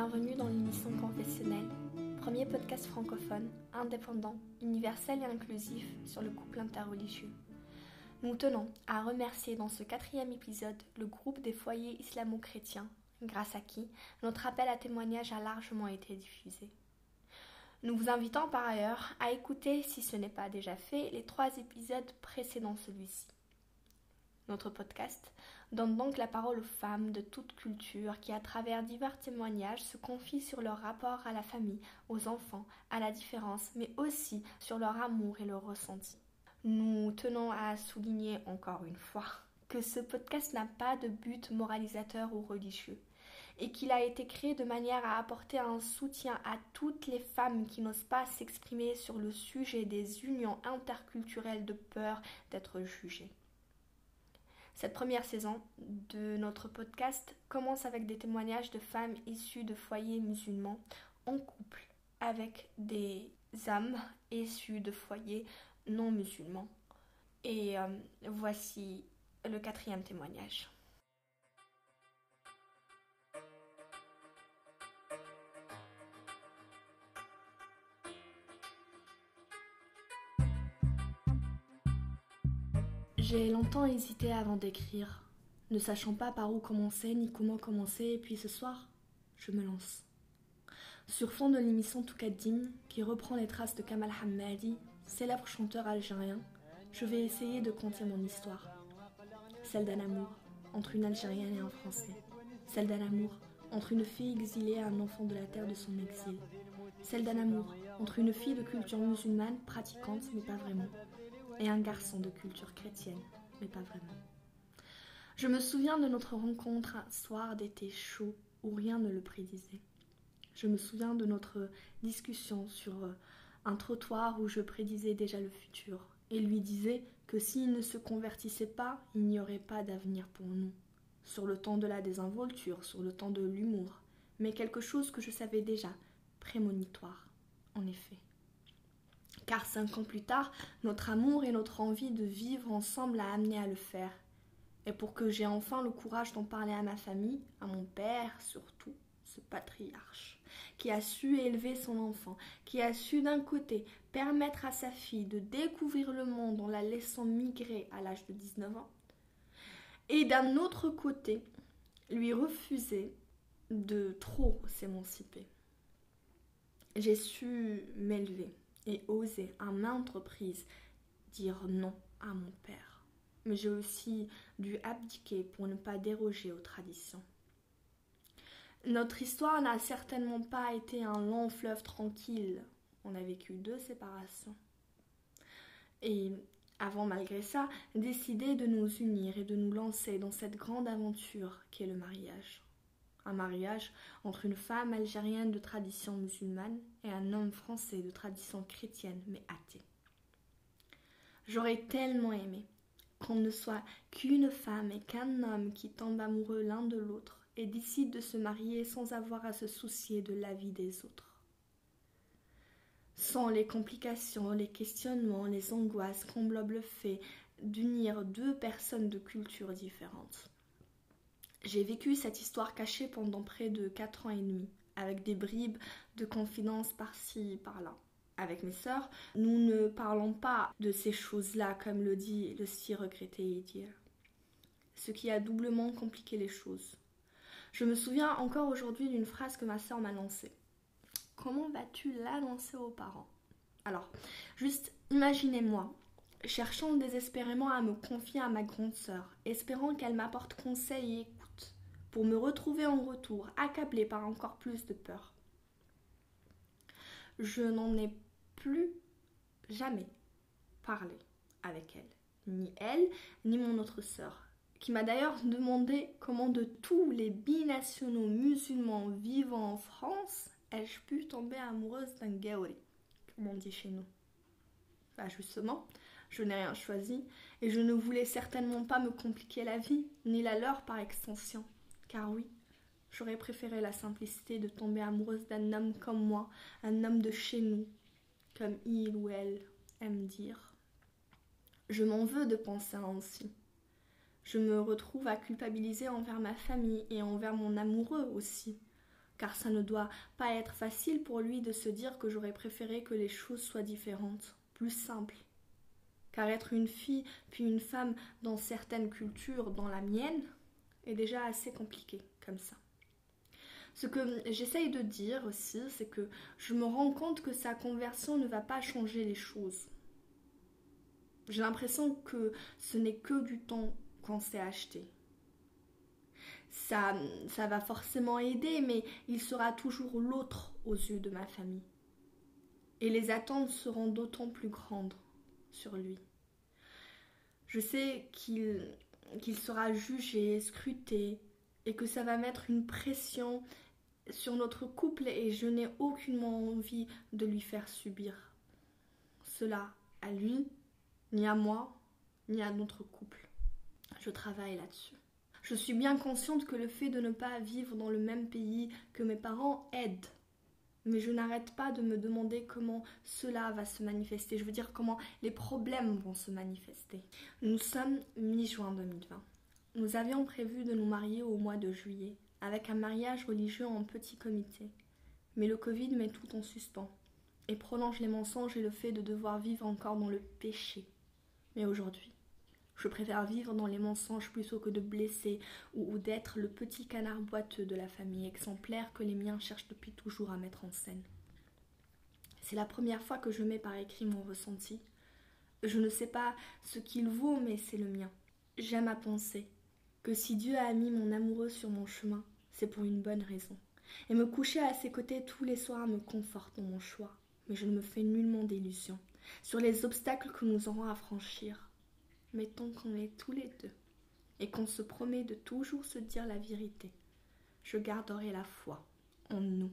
bienvenue dans l'émission confessionnelle, premier podcast francophone, indépendant, universel et inclusif sur le couple interreligieux. Nous tenons à remercier dans ce quatrième épisode le groupe des foyers islamo-chrétiens, grâce à qui notre appel à témoignage a largement été diffusé. Nous vous invitons par ailleurs à écouter, si ce n'est pas déjà fait, les trois épisodes précédant celui-ci. Notre podcast donne donc la parole aux femmes de toute culture qui, à travers divers témoignages, se confient sur leur rapport à la famille, aux enfants, à la différence, mais aussi sur leur amour et leur ressenti. Nous tenons à souligner encore une fois que ce podcast n'a pas de but moralisateur ou religieux et qu'il a été créé de manière à apporter un soutien à toutes les femmes qui n'osent pas s'exprimer sur le sujet des unions interculturelles de peur d'être jugées. Cette première saison de notre podcast commence avec des témoignages de femmes issues de foyers musulmans en couple avec des âmes issues de foyers non musulmans. Et euh, voici le quatrième témoignage. J'ai longtemps hésité avant d'écrire, ne sachant pas par où commencer ni comment commencer, et puis ce soir, je me lance. Sur fond de l'émission Toukadim, qui reprend les traces de Kamal Hammadi, célèbre chanteur algérien, je vais essayer de conter mon histoire. Celle d'un amour entre une Algérienne et un Français. Celle d'un amour entre une fille exilée et un enfant de la terre de son exil. Celle d'un amour entre une fille de culture musulmane pratiquante mais pas vraiment et un garçon de culture chrétienne, mais pas vraiment. Je me souviens de notre rencontre un soir d'été chaud où rien ne le prédisait. Je me souviens de notre discussion sur euh, un trottoir où je prédisais déjà le futur et lui disais que s'il ne se convertissait pas, il n'y aurait pas d'avenir pour nous. Sur le temps de la désinvolture, sur le temps de l'humour, mais quelque chose que je savais déjà, prémonitoire, en effet. Car cinq ans plus tard, notre amour et notre envie de vivre ensemble a amené à le faire. Et pour que j'ai enfin le courage d'en parler à ma famille, à mon père surtout, ce patriarche, qui a su élever son enfant, qui a su d'un côté permettre à sa fille de découvrir le monde en la laissant migrer à l'âge de 19 ans, et d'un autre côté lui refuser de trop s'émanciper. J'ai su m'élever et oser à maintes reprises dire non à mon père. Mais j'ai aussi dû abdiquer pour ne pas déroger aux traditions. Notre histoire n'a certainement pas été un long fleuve tranquille. On a vécu deux séparations. Et avons malgré ça décidé de nous unir et de nous lancer dans cette grande aventure qu'est le mariage un mariage entre une femme algérienne de tradition musulmane et un homme français de tradition chrétienne mais athée. J'aurais tellement aimé qu'on ne soit qu'une femme et qu'un homme qui tombent amoureux l'un de l'autre et décident de se marier sans avoir à se soucier de l'avis des autres. Sans les complications, les questionnements, les angoisses qu'englobe le fait d'unir deux personnes de cultures différentes. J'ai vécu cette histoire cachée pendant près de 4 ans et demi, avec des bribes de confidence par-ci, par-là. Avec mes sœurs, nous ne parlons pas de ces choses-là, comme le dit le si regretté Idir. Ce qui a doublement compliqué les choses. Je me souviens encore aujourd'hui d'une phrase que ma sœur m'a lancée. Comment vas-tu l'annoncer aux parents? Alors, juste imaginez-moi, cherchant désespérément à me confier à ma grande sœur, espérant qu'elle m'apporte conseil et pour me retrouver en retour, accablée par encore plus de peur. Je n'en ai plus jamais parlé avec elle, ni elle, ni mon autre sœur, qui m'a d'ailleurs demandé comment de tous les binationaux musulmans vivant en France ai-je pu tomber amoureuse d'un gaori, comme on dit chez nous. Bah justement, je n'ai rien choisi, et je ne voulais certainement pas me compliquer la vie, ni la leur par extension. Car oui, j'aurais préféré la simplicité de tomber amoureuse d'un homme comme moi, un homme de chez nous, comme il ou elle aime dire. Je m'en veux de penser ainsi. Je me retrouve à culpabiliser envers ma famille et envers mon amoureux aussi, car ça ne doit pas être facile pour lui de se dire que j'aurais préféré que les choses soient différentes, plus simples. Car être une fille puis une femme dans certaines cultures, dans la mienne, est déjà assez compliqué comme ça. Ce que j'essaye de dire aussi, c'est que je me rends compte que sa conversion ne va pas changer les choses. J'ai l'impression que ce n'est que du temps qu'on s'est acheté. Ça, ça va forcément aider, mais il sera toujours l'autre aux yeux de ma famille. Et les attentes seront d'autant plus grandes sur lui. Je sais qu'il qu'il sera jugé, scruté, et que ça va mettre une pression sur notre couple et je n'ai aucunement envie de lui faire subir cela à lui, ni à moi, ni à notre couple. Je travaille là-dessus. Je suis bien consciente que le fait de ne pas vivre dans le même pays que mes parents aide. Mais je n'arrête pas de me demander comment cela va se manifester. Je veux dire comment les problèmes vont se manifester. Nous sommes mi-juin 2020. Nous avions prévu de nous marier au mois de juillet, avec un mariage religieux en petit comité. Mais le Covid met tout en suspens et prolonge les mensonges et le fait de devoir vivre encore dans le péché. Mais aujourd'hui, je préfère vivre dans les mensonges plutôt que de blesser ou, d'être le petit canard boiteux de la famille exemplaire que les miens cherchent depuis toujours à mettre en scène. C'est la première fois que je mets par écrit mon ressenti. Je ne sais pas ce qu'il vaut, mais c'est le mien. J'aime à penser que si Dieu a mis mon amoureux sur mon chemin, c'est pour une bonne raison. Et me coucher à ses côtés tous les soirs me conforte dans mon choix. Mais je ne me fais nullement d'illusions sur les obstacles que nous aurons à franchir mettons qu'on est tous les deux, et qu'on se promet de toujours se dire la vérité, je garderai la foi en nous.